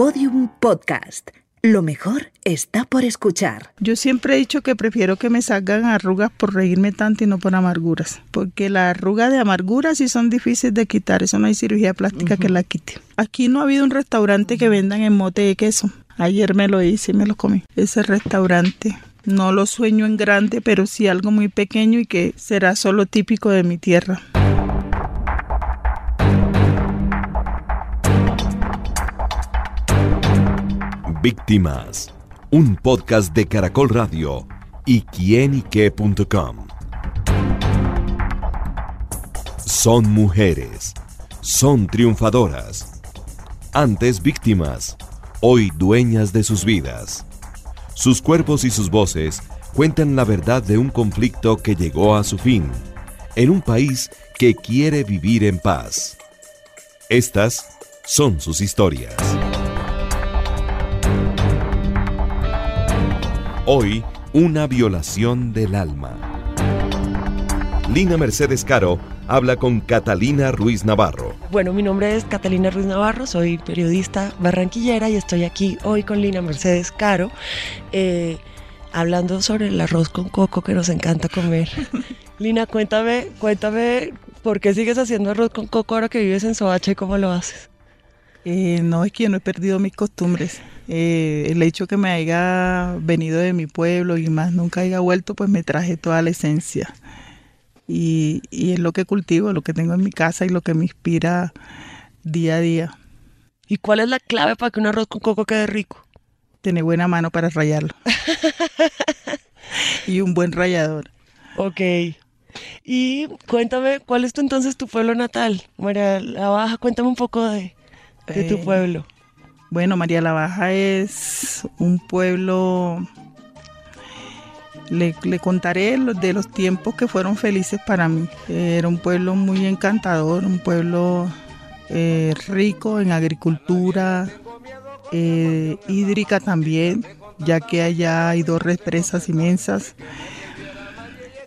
Podium Podcast. Lo mejor está por escuchar. Yo siempre he dicho que prefiero que me salgan arrugas por reírme tanto y no por amarguras, porque las arrugas de amarguras sí son difíciles de quitar, eso no hay cirugía plástica que la quite. Aquí no ha habido un restaurante que vendan en mote de queso. Ayer me lo hice y me lo comí. Ese restaurante no lo sueño en grande, pero sí algo muy pequeño y que será solo típico de mi tierra. Víctimas, un podcast de Caracol Radio y quienique.com. Son mujeres, son triunfadoras, antes víctimas, hoy dueñas de sus vidas. Sus cuerpos y sus voces cuentan la verdad de un conflicto que llegó a su fin, en un país que quiere vivir en paz. Estas son sus historias. Hoy, una violación del alma. Lina Mercedes Caro habla con Catalina Ruiz Navarro. Bueno, mi nombre es Catalina Ruiz Navarro, soy periodista barranquillera y estoy aquí hoy con Lina Mercedes Caro, eh, hablando sobre el arroz con coco que nos encanta comer. Lina, cuéntame, cuéntame, ¿por qué sigues haciendo arroz con coco ahora que vives en Soacha y cómo lo haces? Eh, no, es que yo no he perdido mis costumbres. Eh, el hecho que me haya venido de mi pueblo y más nunca haya vuelto, pues me traje toda la esencia. Y, y, es lo que cultivo, lo que tengo en mi casa y lo que me inspira día a día. ¿Y cuál es la clave para que un arroz con coco quede rico? Tener buena mano para rayarlo. y un buen rallador. Ok. Y cuéntame, ¿cuál es tu, entonces tu pueblo natal? María La Baja, cuéntame un poco de, de tu Eh, pueblo. Bueno, María la Baja es un pueblo, le, le contaré lo- de los tiempos que fueron felices para mí. Era un pueblo muy encantador, un pueblo eh, rico en agricultura, eh, hídrica también, ya que allá hay dos represas inmensas.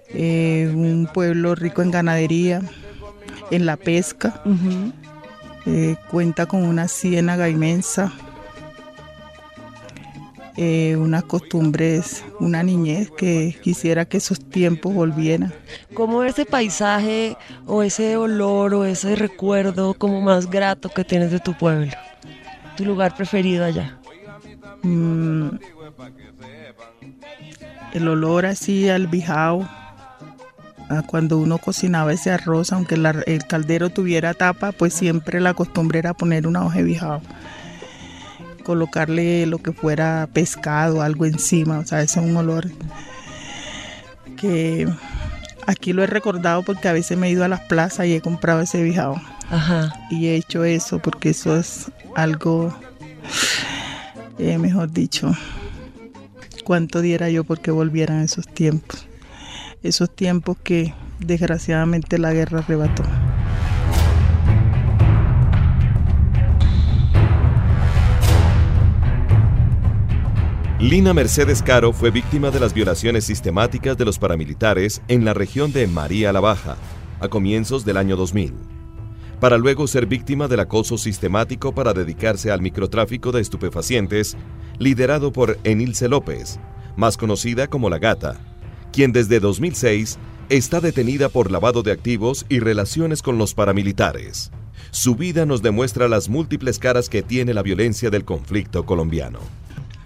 Eh, un pueblo rico en ganadería, en la pesca. Eh, cuenta con una ciénaga inmensa, eh, unas costumbres, una niñez que quisiera que esos tiempos volvieran. ¿Cómo ese paisaje o ese olor o ese recuerdo como más grato que tienes de tu pueblo? Tu lugar preferido allá. Mm, el olor así al bijao, cuando uno cocinaba ese arroz, aunque la- el caldero tuviera tapa, pues siempre la costumbre era poner una hoja de bijao, colocarle lo que fuera pescado, algo encima, o sea, ese es un olor que aquí lo he recordado porque a veces me he ido a las plazas y he comprado ese bijao Ajá. y he hecho eso porque eso es algo, eh, mejor dicho, cuánto diera yo porque volvieran esos tiempos, esos tiempos que desgraciadamente la guerra arrebató. Lina Mercedes Caro fue víctima de las violaciones sistemáticas de los paramilitares en la región de María la Baja, a comienzos del año 2000, para luego ser víctima del acoso sistemático para dedicarse al microtráfico de estupefacientes, liderado por Enilce López, más conocida como La Gata, quien desde 2006 está detenida por lavado de activos y relaciones con los paramilitares. Su vida nos demuestra las múltiples caras que tiene la violencia del conflicto colombiano.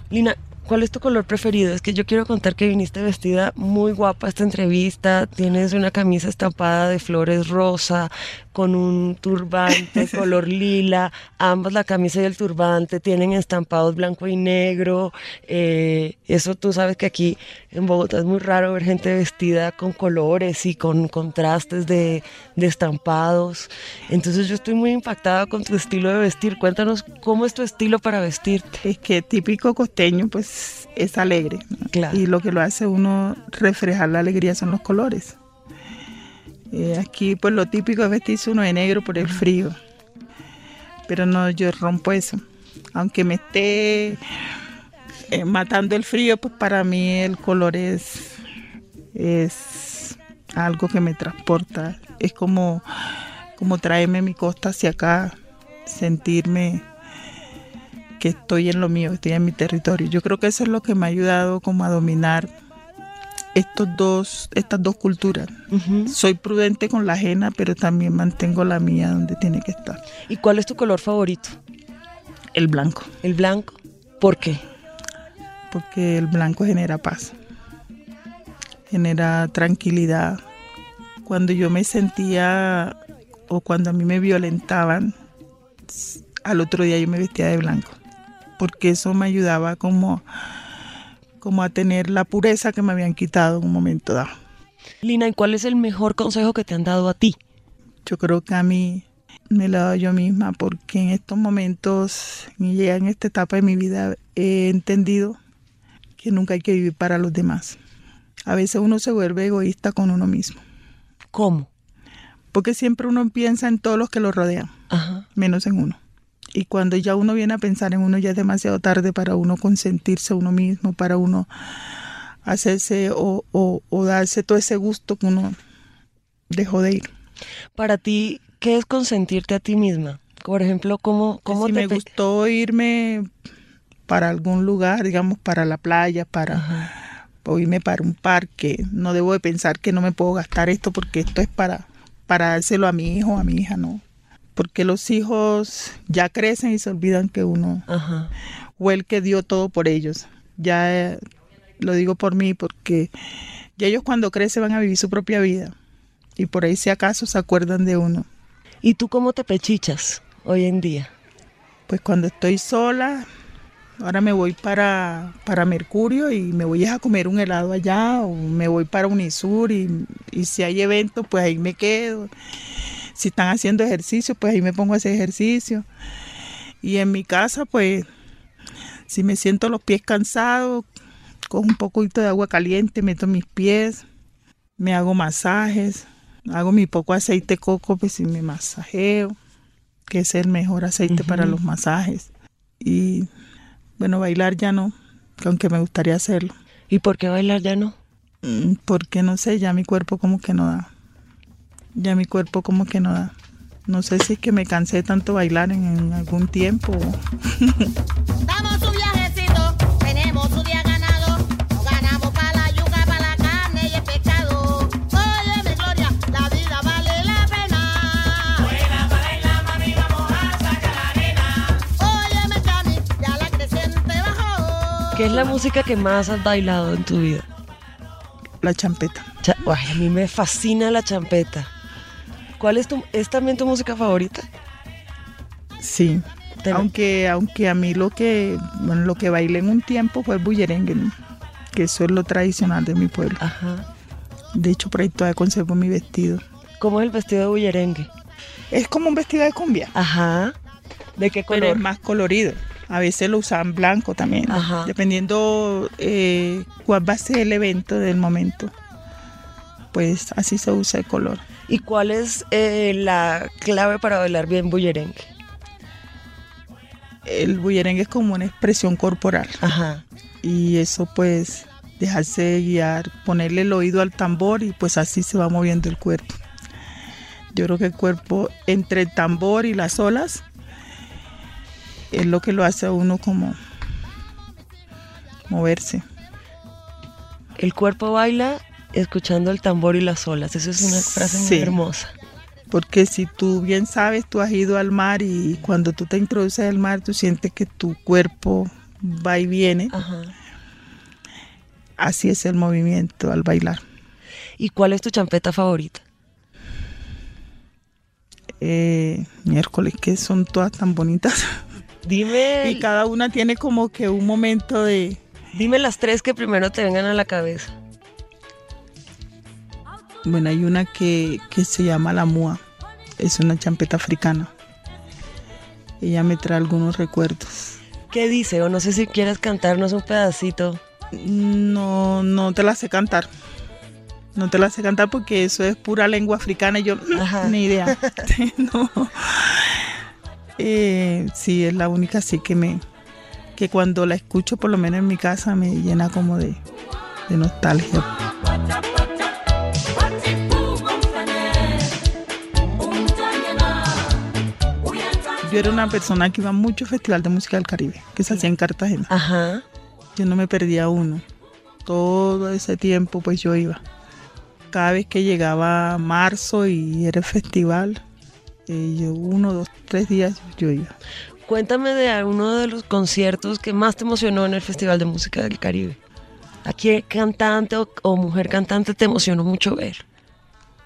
Lina, ¿cuál es tu color preferido? Es que yo quiero contar que viniste vestida muy guapa a esta entrevista. Tienes una camisa estampada de flores rosa, con un turbante color lila. Ambas, la camisa y el turbante, tienen estampados blanco y negro. Eh, eso tú sabes que aquí en Bogotá es muy raro ver gente vestida con colores y con contrastes de, de estampados. Entonces yo estoy muy impactada con tu estilo de vestir. Cuéntanos cómo es tu estilo para vestirte. Es que típico costeño pues es alegre ¿no? Claro. y lo que lo hace uno reflejar la alegría son los colores. Eh, aquí pues lo típico es vestirse uno de negro por el frío, pero no, yo rompo eso. Aunque me esté eh, matando el frío, pues para mí el color es, es algo que me transporta. Es como, como traerme mi costa hacia acá, sentirme que estoy en lo mío, estoy en mi territorio. Yo creo que eso es lo que me ha ayudado como a dominar estos dos, estas dos culturas. Soy prudente con la ajena, pero también mantengo la mía donde tiene que estar. ¿Y cuál es tu color favorito? El blanco. El blanco. ¿Por qué? Porque el blanco genera paz, genera tranquilidad. Cuando yo me sentía o cuando a mí me violentaban, al otro día yo me vestía de blanco, porque eso me ayudaba como como a tener la pureza que me habían quitado en un momento dado. Lina, ¿y cuál es el mejor consejo que te han dado a ti? Yo creo que a mí me lo he dado yo misma porque en estos momentos y ya en esta etapa de mi vida he entendido que nunca hay que vivir para los demás. A veces uno se vuelve egoísta con uno mismo. ¿Cómo? Porque siempre uno piensa en todos los que lo rodean, menos en uno. Y cuando ya uno viene a pensar en uno, ya es demasiado tarde para uno consentirse a uno mismo, para uno hacerse o, darse todo ese gusto que uno dejó de ir. Para ti, ¿qué es consentirte a ti misma? Por ejemplo, ¿cómo, cómo si me gustó irme para algún lugar, digamos, para la playa, para o irme para un parque, no debo de pensar que no me puedo gastar esto porque esto es para, para dárselo a mi hijo, a mi hija, no porque los hijos ya crecen y se olvidan que uno fue el que dio todo por ellos. Ya eh, lo digo por mí porque ya ellos cuando crecen van a vivir su propia vida y por ahí si acaso se acuerdan de uno. ¿Y tú cómo te pechichas hoy en día? Pues cuando estoy sola, ahora me voy para, para Mercurio y me voy a comer un helado allá o me voy para Unisur y, y si hay eventos pues ahí me quedo si están haciendo ejercicio, pues ahí me pongo a hacer ejercicio. Y en mi casa, pues, si me siento los pies cansados, cojo un poquito de agua caliente, meto mis pies, me hago masajes, hago mi poco aceite coco, pues si me masajeo, que es el mejor aceite para los masajes. Y bueno, bailar ya no, aunque me gustaría hacerlo. ¿Y por qué bailar ya no? Mm, porque no sé, ya mi cuerpo como que no da ya mi cuerpo como que no da. No sé si es que me cansé tanto bailar en, algún tiempo. Damos su viajecito, tenemos su día ganado. ganamos para la yuca, para la carne y el pescado. Oye, mi gloria, la vida vale la pena. Buena para mami, vamos a sacar la arena. Oye, me chami, ya la creciente bajó. ¿Qué es la música que más has bailado en tu vida? La champeta. a mí me fascina la champeta. ¿Cuál es tu, es también tu música favorita? Sí. Aunque, aunque a mí lo que, bueno, lo que bailé en un tiempo fue el bullerengue, que eso es lo tradicional de mi pueblo. Ajá. De hecho, por ahí todavía conservo mi vestido. ¿Cómo es el vestido de bullerengue? Es como un vestido de cumbia. Ajá. ¿De qué color? Pero es más colorido. A veces lo usaban blanco también, Ajá. dependiendo eh, cuál va a ser el evento del momento. Pues así se usa el color. ¿Y cuál es eh, la clave para bailar bien bullerengue? El bullerengue es como una expresión corporal. Ajá. Y eso pues dejarse guiar, ponerle el oído al tambor y pues así se va moviendo el cuerpo. Yo creo que el cuerpo entre el tambor y las olas es lo que lo hace a uno como moverse. El cuerpo baila escuchando el tambor y las olas. Eso es una frase muy hermosa. Porque si tú bien sabes, tú has ido al mar y cuando tú te introduces al mar, tú sientes que tu cuerpo va y viene. Así es el movimiento al bailar. ¿Y cuál es tu champeta favorita? Eh, miércoles, que son todas tan bonitas. Dime. y cada una tiene como que un momento de. Dime las tres que primero te vengan a la cabeza. Bueno, hay una que, se llama la mua. Es una champeta africana. Ella me trae algunos recuerdos. ¿Qué dice? O no sé si quieres cantarnos un pedacito. No, no te la sé cantar. No te la sé cantar porque eso es pura lengua africana y yo ni idea. no. Eh, sí, es la única sí que me que cuando la escucho por lo menos en mi casa me llena como de, de nostalgia. Yo era una persona que iba mucho al Festival de Música del Caribe, que se hacía en Cartagena. Ajá. Yo no me perdía uno. Todo ese tiempo pues yo iba. Cada vez que llegaba marzo y era el festival, eh, yo uno, dos, tres días yo iba. Cuéntame de uno de los conciertos que más te emocionó en el Festival de Música del Caribe. ¿A qué cantante o, o mujer cantante te emocionó mucho ver?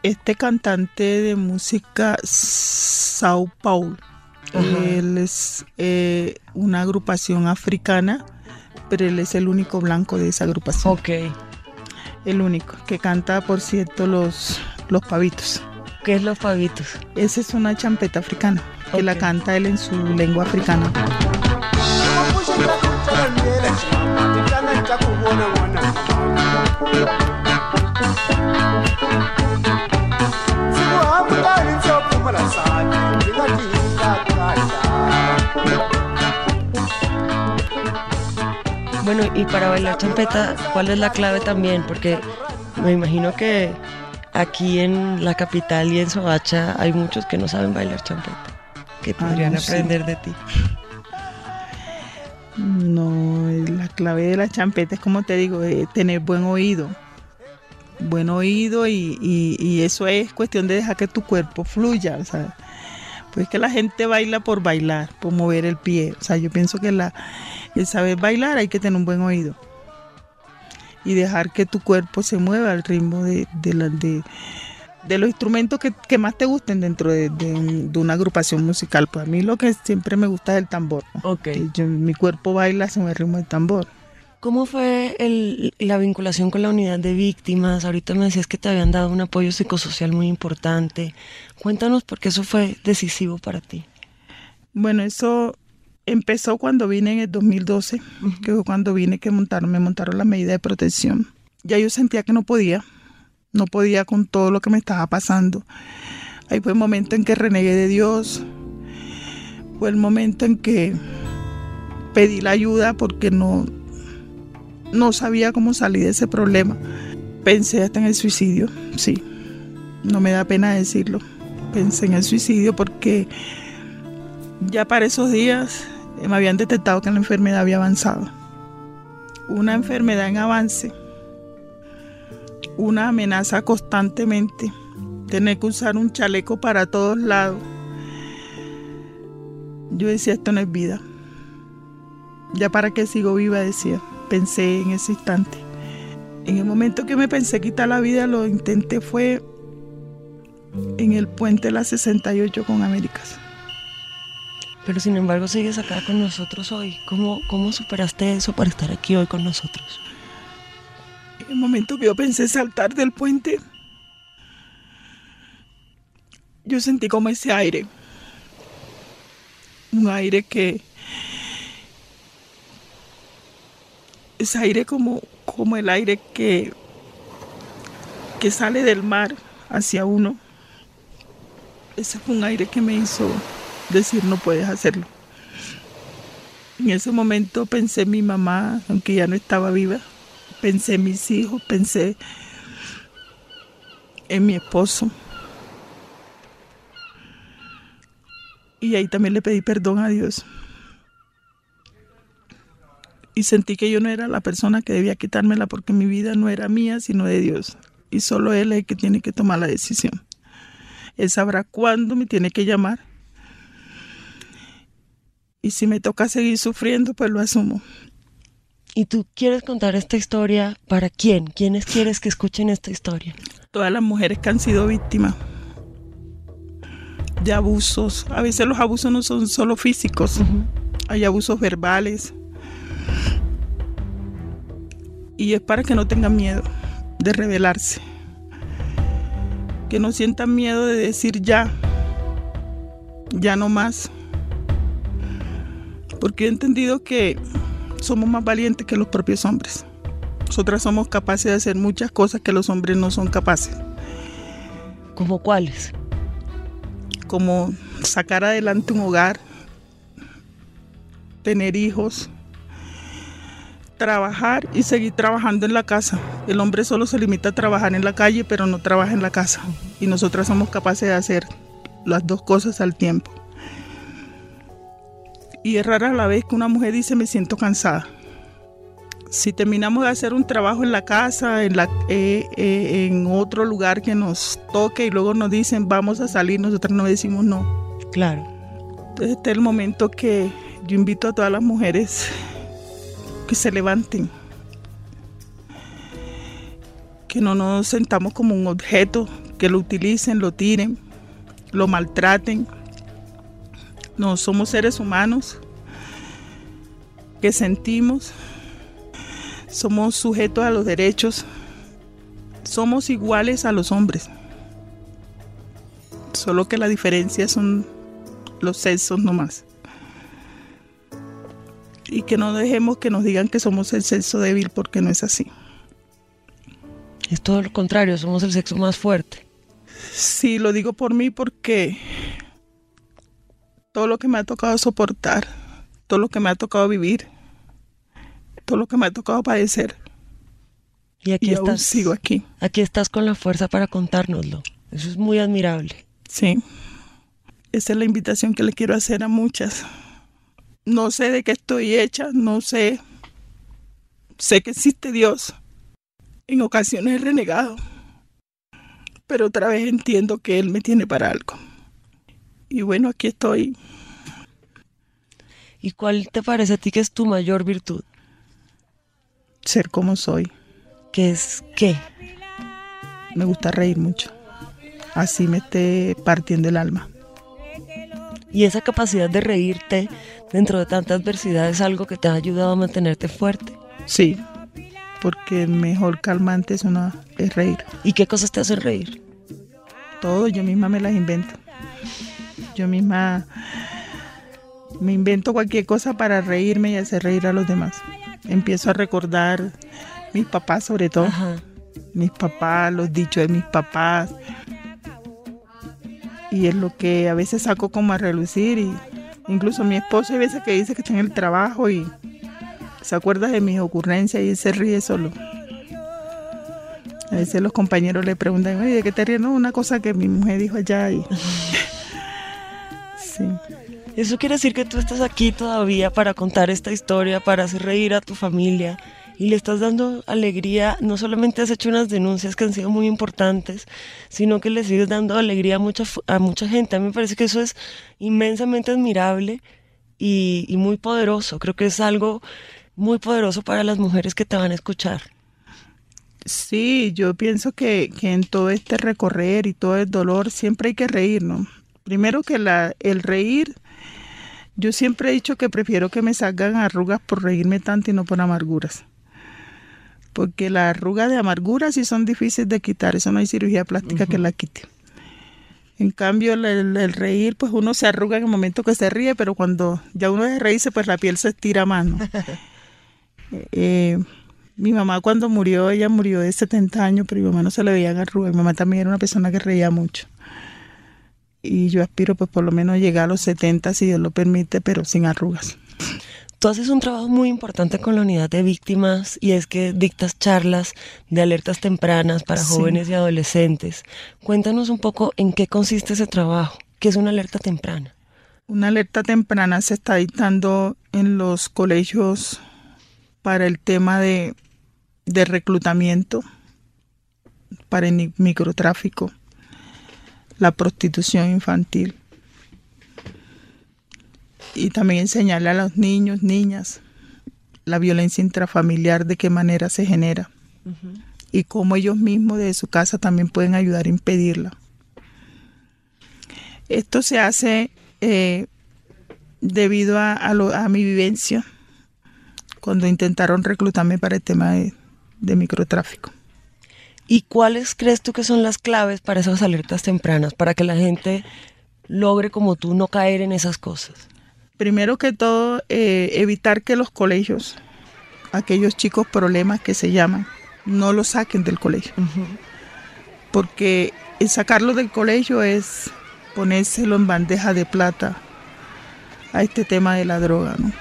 Este cantante de música Sao Paulo. Él es eh, una agrupación africana, pero él es el único blanco de esa agrupación. Ok. El único que canta, por cierto, los, los pavitos. ¿Qué es los pavitos? Esa es una champeta africana, que la canta él en su lengua africana. Bueno, y para bailar champeta, ¿cuál es la clave también? Porque me imagino que aquí en la capital y en Soacha hay muchos que no saben bailar champeta, que Ah, podrían sí. aprender de ti. No, la clave de la champeta es como te digo, eh, tener buen oído. Buen oído y, y- y eso es cuestión de dejar que tu cuerpo fluya. O sea, pues que la gente baila por bailar, por mover el pie. O sea, yo pienso que la, el saber bailar hay que tener un buen oído. Y dejar que tu cuerpo se mueva al ritmo de, de, la- de- de los instrumentos que, que más te gusten dentro de, de un- de una agrupación musical. Pues a mí lo que siempre me gusta es el tambor. ¿no? Ok. que yo- mi cuerpo baila según el ritmo del tambor. ¿Cómo fue el- la vinculación con la unidad de víctimas? Ahorita me decías que te habían dado un apoyo psicosocial muy importante. Cuéntanos por qué eso fue decisivo para ti. Bueno, eso empezó cuando vine en el 2012, que fue cuando vine que montaron, me montaron la medida de protección. Ya yo sentía que no podía, no podía con todo lo que me estaba pasando. Ahí fue el momento en que renegué de Dios, fue el momento en que pedí la ayuda porque no, no sabía cómo salir de ese problema. Pensé hasta en el suicidio, sí, no me da pena decirlo. Pensé en el suicidio porque ya para esos días eh, me habían detectado que la enfermedad había avanzado. Una enfermedad en avance, una amenaza constantemente, tener que usar un chaleco para todos lados. Yo decía, esto no es vida. Ya para qué sigo viva, decía. Pensé en ese instante. En el momento que me pensé quitar la vida, lo intenté fue en el puente de la 68 con Américas. Pero sin embargo sigues acá con nosotros hoy. ¿Cómo, cómo superaste eso para estar aquí hoy con nosotros? En el momento que yo pensé saltar del puente, yo sentí como ese aire. Un aire que... Ese aire como, como el aire que, que sale del mar hacia uno. Ese fue un aire que me hizo decir no puedes hacerlo. En ese momento pensé en mi mamá, aunque ya no estaba viva. Pensé en mis hijos, pensé en mi esposo. Y ahí también le pedí perdón a Dios. Y sentí que yo no era la persona que debía quitármela porque mi vida no era mía, sino de Dios. Y solo Él es el que tiene que tomar la decisión. Él sabrá cuándo me tiene que llamar. Y si me toca seguir sufriendo, pues lo asumo. ¿Y tú quieres contar esta historia para quién? ¿Quiénes quieres que escuchen esta historia? todas las mujeres que han sido víctimas de abusos. A veces los abusos no son solo físicos, hay abusos verbales. Y es para que no tengan miedo de rebelarse. Que no sientan miedo de decir ya, ya no más. Porque he entendido que somos más valientes que los propios hombres. Nosotras somos capaces de hacer muchas cosas que los hombres no son capaces, ¿Como cuáles? como sacar adelante un hogar, tener hijos, trabajar y seguir trabajando en la casa. El hombre solo se limita a trabajar en la calle, pero no trabaja en la casa. Y nosotras somos capaces de hacer las dos cosas al tiempo. Y es rara la vez que una mujer dice me siento cansada. Si terminamos de hacer un trabajo en la casa, en, la, eh, eh, en otro lugar que nos toque y luego nos dicen vamos a salir, nosotros no decimos no. Claro. Entonces este es el momento que yo invito a todas las mujeres que se levanten, que no nos sentamos como un objeto, que lo utilicen, lo tiren, lo maltraten. No somos seres humanos que sentimos, somos sujetos a los derechos, somos iguales a los hombres, solo que la diferencia son los sexos nomás. Y que no dejemos que nos digan que somos el sexo débil porque no es así. Es todo lo contrario, somos el sexo más fuerte. Sí, lo digo por mí porque todo lo que me ha tocado soportar, todo lo que me ha tocado vivir, todo lo que me ha tocado padecer. Y aquí y aún estás. sigo aquí. Aquí estás con la fuerza para contárnoslo. Eso es muy admirable. Sí. Esa es la invitación que le quiero hacer a muchas. No sé de qué estoy hecha, no sé. Sé que existe Dios. En ocasiones he renegado. Pero otra vez entiendo que Él me tiene para algo. Y bueno, aquí estoy. ¿Y cuál te parece a ti que es tu mayor virtud? Ser como soy. ¿Qué es qué? Me gusta reír mucho. Así me esté partiendo el alma. Y esa capacidad de reírte dentro de tanta adversidad es algo que te ha ayudado a mantenerte fuerte. Sí, porque el mejor calmante es, una, es reír. ¿Y qué cosas te hacen reír? Todo yo misma me las invento. Yo misma me invento cualquier cosa para reírme y hacer reír a los demás. Empiezo a recordar mis papás sobre todo. Ajá. Mis papás, los dichos de mis papás. Y es lo que a veces saco como a relucir. Y incluso mi esposo hay veces que dice que está en el trabajo y se acuerda de mis ocurrencias y él se ríe solo. A veces los compañeros le preguntan, oye, ¿de qué te ríes? No, una cosa que mi mujer dijo allá y... sí. Eso quiere decir que tú estás aquí todavía para contar esta historia, para hacer reír a tu familia y le estás dando alegría. No solamente has hecho unas denuncias que han sido muy importantes, sino que le sigues dando alegría a mucha, a mucha gente. A mí me parece que eso es inmensamente admirable y, y muy poderoso. Creo que es algo muy poderoso para las mujeres que te van a escuchar. Sí, yo pienso que, que en todo este recorrer y todo el dolor siempre hay que reír, ¿no? Primero que la, el reír, yo siempre he dicho que prefiero que me salgan arrugas por reírme tanto y no por amarguras. Porque las arrugas de amargura sí son difíciles de quitar, eso no hay cirugía plástica que la quite. En cambio, el, el- el reír, pues uno se arruga en el momento que se ríe, pero cuando ya uno de reírse, pues la piel se estira más, ¿no? Eh, mi mamá cuando murió, ella murió de 70 años, pero mi mamá no se le veían arrugas. Mi mamá también era una persona que reía mucho. Y yo aspiro pues por lo menos llegar a los 70 si Dios lo permite, pero sin arrugas. Tú haces un trabajo muy importante con la unidad de víctimas y es que dictas charlas de alertas tempranas para Sí. jóvenes y adolescentes. Cuéntanos un poco en qué consiste ese trabajo, qué es una alerta temprana. Una alerta temprana se está dictando en los colegios para el tema de, de reclutamiento, para el microtráfico, la prostitución infantil. Y también enseñarle a los niños, niñas, la violencia intrafamiliar, de qué manera se genera y cómo ellos mismos desde su casa también pueden ayudar a impedirla. Esto se hace eh, debido a, a lo- a mi vivencia cuando intentaron reclutarme para el tema de, de microtráfico. ¿Y cuáles crees tú que son las claves para esas alertas tempranas, para que la gente logre como tú no caer en esas cosas? Primero que todo, eh, evitar que los colegios, aquellos chicos problemas que se llaman, no los saquen del colegio. Porque el sacarlo del colegio es ponérselo en bandeja de plata a este tema de la droga, ¿no?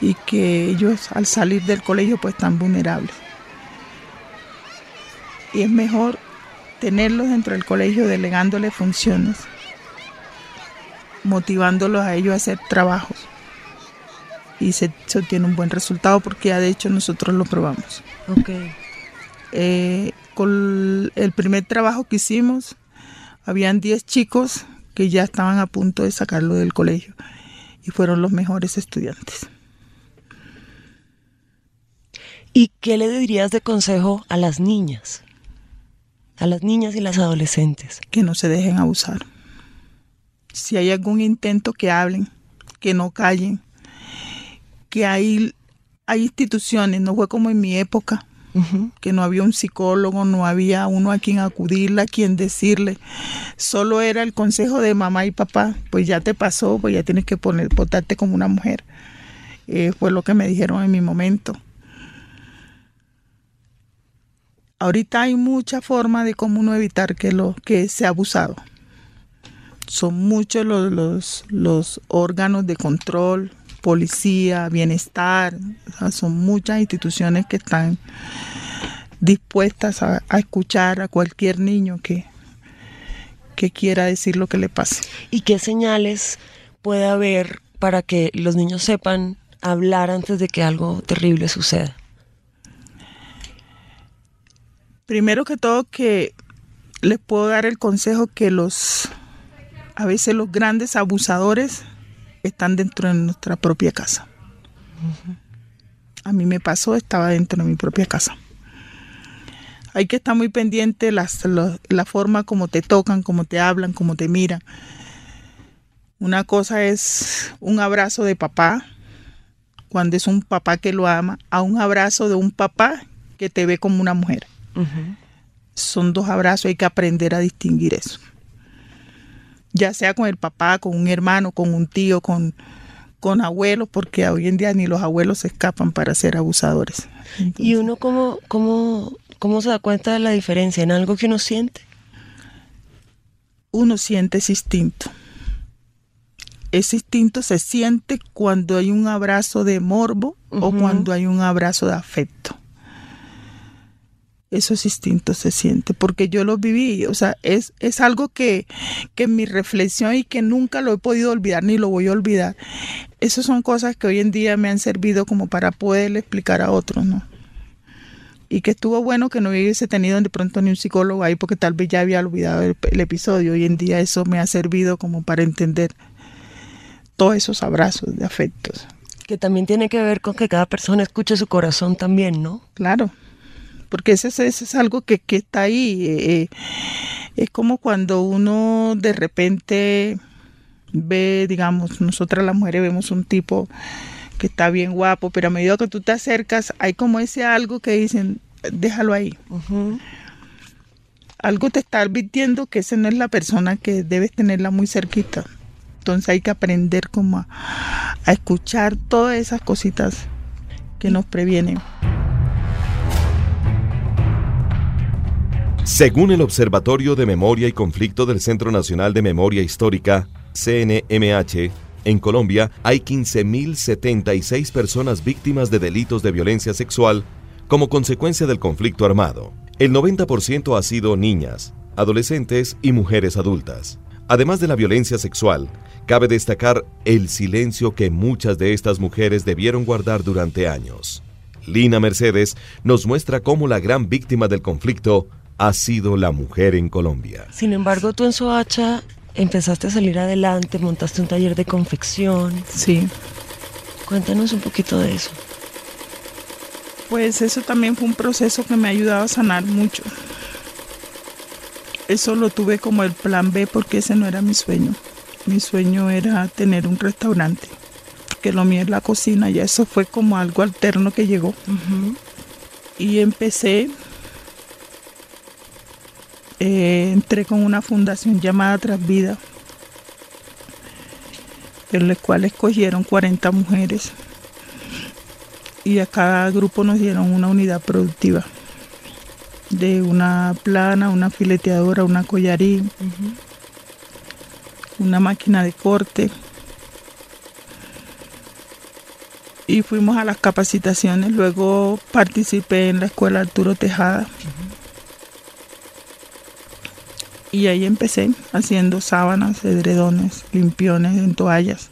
Y que ellos al salir del colegio pues están vulnerables. Y es mejor tenerlos dentro del colegio delegándole funciones motivándolos a ellos a hacer trabajos. Y se, se obtiene un buen resultado porque ya de hecho nosotros lo probamos. Ok. Eh, con el primer trabajo que hicimos, habían 10 chicos que ya estaban a punto de sacarlo del colegio y fueron los mejores estudiantes. ¿Y qué le dirías de consejo a las niñas? A las niñas y las adolescentes. Que no se dejen abusar. Si hay algún intento, que hablen, que no callen, que hay, hay instituciones, no fue como en mi época, que no había un psicólogo, no había uno a quien acudirle, a quien decirle. Solo era el consejo de mamá y papá, pues ya te pasó, pues ya tienes que poner, portarte como una mujer. Eh, fue lo que me dijeron en mi momento. Ahorita hay mucha forma de cómo uno evitar que lo que sea abusado. Son muchos los, los, los órganos de control, policía, bienestar, son muchas instituciones que están dispuestas a, escuchar a cualquier niño que, que quiera decir lo que le pase. ¿Y qué señales puede haber para que los niños sepan hablar antes de que algo terrible suceda? Primero que todo que les puedo dar el consejo que los a veces los grandes abusadores están dentro de nuestra propia casa. A mí me pasó, estaba dentro de mi propia casa. Hay que estar muy pendiente las, la forma como te tocan, como te hablan, como te miran. Una cosa es un abrazo de papá, cuando es un papá que lo ama, a un abrazo de un papá que te ve como una mujer. Son dos abrazos, hay que aprender a distinguir eso ya sea con el papá, con un hermano, con un tío, con, con abuelos, porque hoy en día ni los abuelos se escapan para ser abusadores. ¿Y uno cómo, cómo, cómo se da cuenta de la diferencia en algo que uno siente? Uno siente ese instinto. Ese instinto se siente cuando hay un abrazo de morbo o cuando hay un abrazo de afecto esos instintos se sienten, porque yo los viví, o sea, es, es algo que, que en mi reflexión y que nunca lo he podido olvidar ni lo voy a olvidar. Esas son cosas que hoy en día me han servido como para poder explicar a otros, ¿no? Y que estuvo bueno que no hubiese tenido de pronto ni un psicólogo ahí porque tal vez ya había olvidado el, el episodio. Hoy en día eso me ha servido como para entender todos esos abrazos de afectos. Que también tiene que ver con que cada persona escuche su corazón también, ¿no? Claro, porque ese, es algo que, está ahí. Eh, eh, es como cuando uno de repente ve, digamos, nosotras las mujeres vemos un tipo que está bien guapo, pero a medida que tú te acercas, hay como ese algo que dicen, déjalo ahí. Algo te está advirtiendo que esa no es la persona que debes tenerla muy cerquita. Entonces hay que aprender como a escuchar todas esas cositas que nos previenen. Según el Observatorio de Memoria y Conflicto del Centro Nacional de Memoria Histórica, CNMH, en Colombia hay 15.076 personas víctimas de delitos de violencia sexual como consecuencia del conflicto armado. El 90% ha sido niñas, adolescentes y mujeres adultas. Además de la violencia sexual, cabe destacar el silencio que muchas de estas mujeres debieron guardar durante años. Lina Mercedes nos muestra cómo la gran víctima del conflicto ha sido la mujer en Colombia. Sin embargo, tú en Soacha empezaste a salir adelante, montaste un taller de confección. Sí. Cuéntanos un poquito de eso. Pues eso también fue un proceso que me ha ayudado a sanar mucho. Eso lo tuve como el plan B porque ese no era mi sueño. Mi sueño era tener un restaurante, que lo mío es la cocina, ya eso fue como algo alterno que llegó. Y empecé eh, entré con una fundación llamada Trasvida, en la cual escogieron 40 mujeres y a cada grupo nos dieron una unidad productiva de una plana, una fileteadora, una collarín, una máquina de corte. Y fuimos a las capacitaciones, luego participé en la escuela Arturo Tejada Y ahí empecé haciendo sábanas, edredones, limpiones en toallas.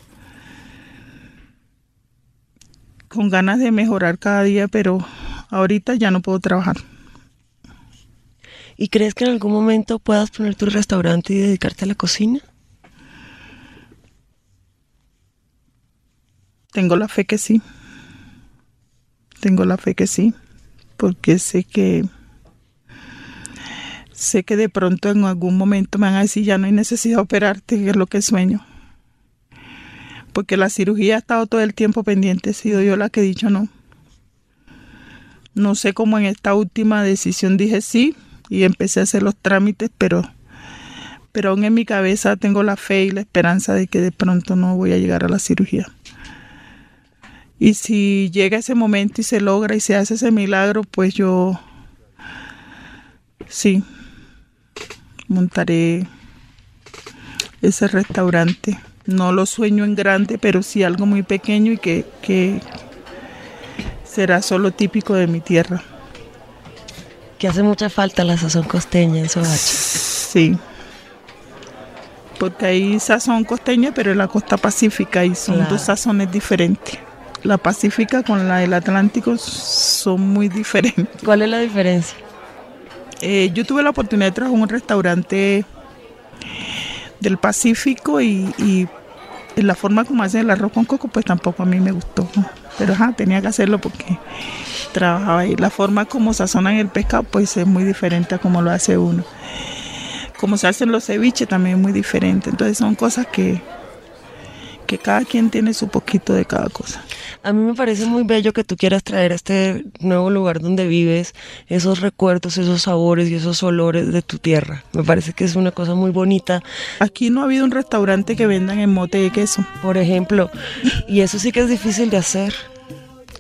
Con ganas de mejorar cada día, pero ahorita ya no puedo trabajar. ¿Y crees que en algún momento puedas poner tu restaurante y dedicarte a la cocina? Tengo la fe que sí. Tengo la fe que sí, porque sé que sé que de pronto en algún momento me van a decir ya no hay necesidad de operarte, que es lo que sueño. Porque la cirugía ha estado todo el tiempo pendiente, he sido yo la que he dicho no. No sé cómo en esta última decisión dije sí y empecé a hacer los trámites, pero pero aún en mi cabeza tengo la fe y la esperanza de que de pronto no voy a llegar a la cirugía. Y si llega ese momento y se logra y se hace ese milagro, pues yo sí montaré ese restaurante. No lo sueño en grande, pero sí algo muy pequeño y que, que será solo típico de mi tierra. Que hace mucha falta la sazón costeña en Soacha. Sí. Porque hay sazón costeña, pero en la costa pacífica y son Claro. dos sazones diferentes. La pacífica con la del Atlántico son muy diferentes. ¿Cuál es la diferencia? Eh, yo tuve la oportunidad de trabajar en un restaurante del Pacífico y, la forma como hacen el arroz con coco, pues tampoco a mí me gustó. Pero ajá, tenía que hacerlo porque trabajaba ahí. La forma como sazonan el pescado, pues es muy diferente a como lo hace uno. Como se hacen los ceviches, también es muy diferente. Entonces son cosas que, cada quien tiene su poquito de cada cosa. A mí me parece muy bello que tú quieras traer a este nuevo lugar donde vives esos recuerdos, esos sabores y esos olores de tu tierra. Me parece que es una cosa muy bonita. Aquí no ha habido un restaurante que vendan en mote de queso. Por ejemplo, y eso sí que es difícil de hacer.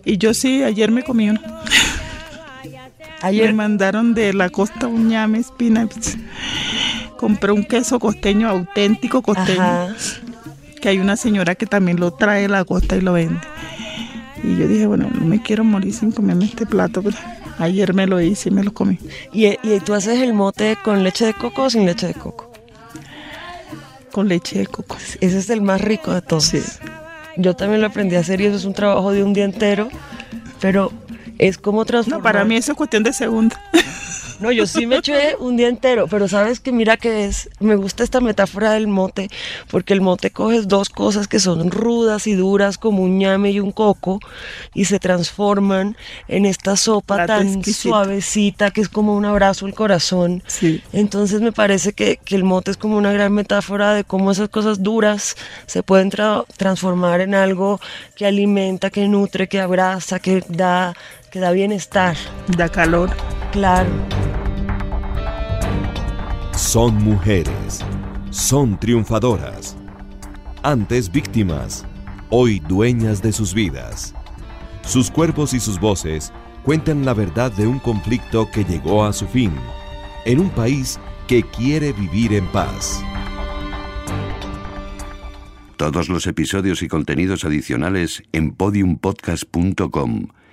Y yo sí, ayer me comí uno. Me Ayer, mandaron de la costa un ñame espina. Compré un queso costeño auténtico costeño. ajá, Que hay una señora que también lo trae la costa y lo vende. Y yo dije, bueno, no me quiero morir sin comerme este plato. Pero ayer me lo hice y me lo comí. y, y tú haces el mote con leche de coco o sin leche de coco. Con leche de coco. Ese es el más rico de todos. Sí. Yo también lo aprendí a hacer y eso es un trabajo de un día entero, pero es como transformar. No, para mí eso es cuestión de segunda. No, yo sí me eché un día entero, pero sabes que mira que es, me gusta esta metáfora del mote, porque el mote coges dos cosas que son rudas y duras como un ñame y un coco y se transforman en esta sopa tan suavecita que es como un abrazo al corazón. Sí. Entonces me parece que, que el mote es como una gran metáfora de cómo esas cosas duras se pueden tra- transformar en algo que alimenta, que nutre, que abraza, que da, que da bienestar. Da calor. Claro. Son mujeres. Son triunfadoras. Antes víctimas, hoy dueñas de sus vidas. Sus cuerpos y sus voces cuentan la verdad de un conflicto que llegó a su fin, en un país que quiere vivir en paz. Todos los episodios y contenidos adicionales en podiumpodcast.com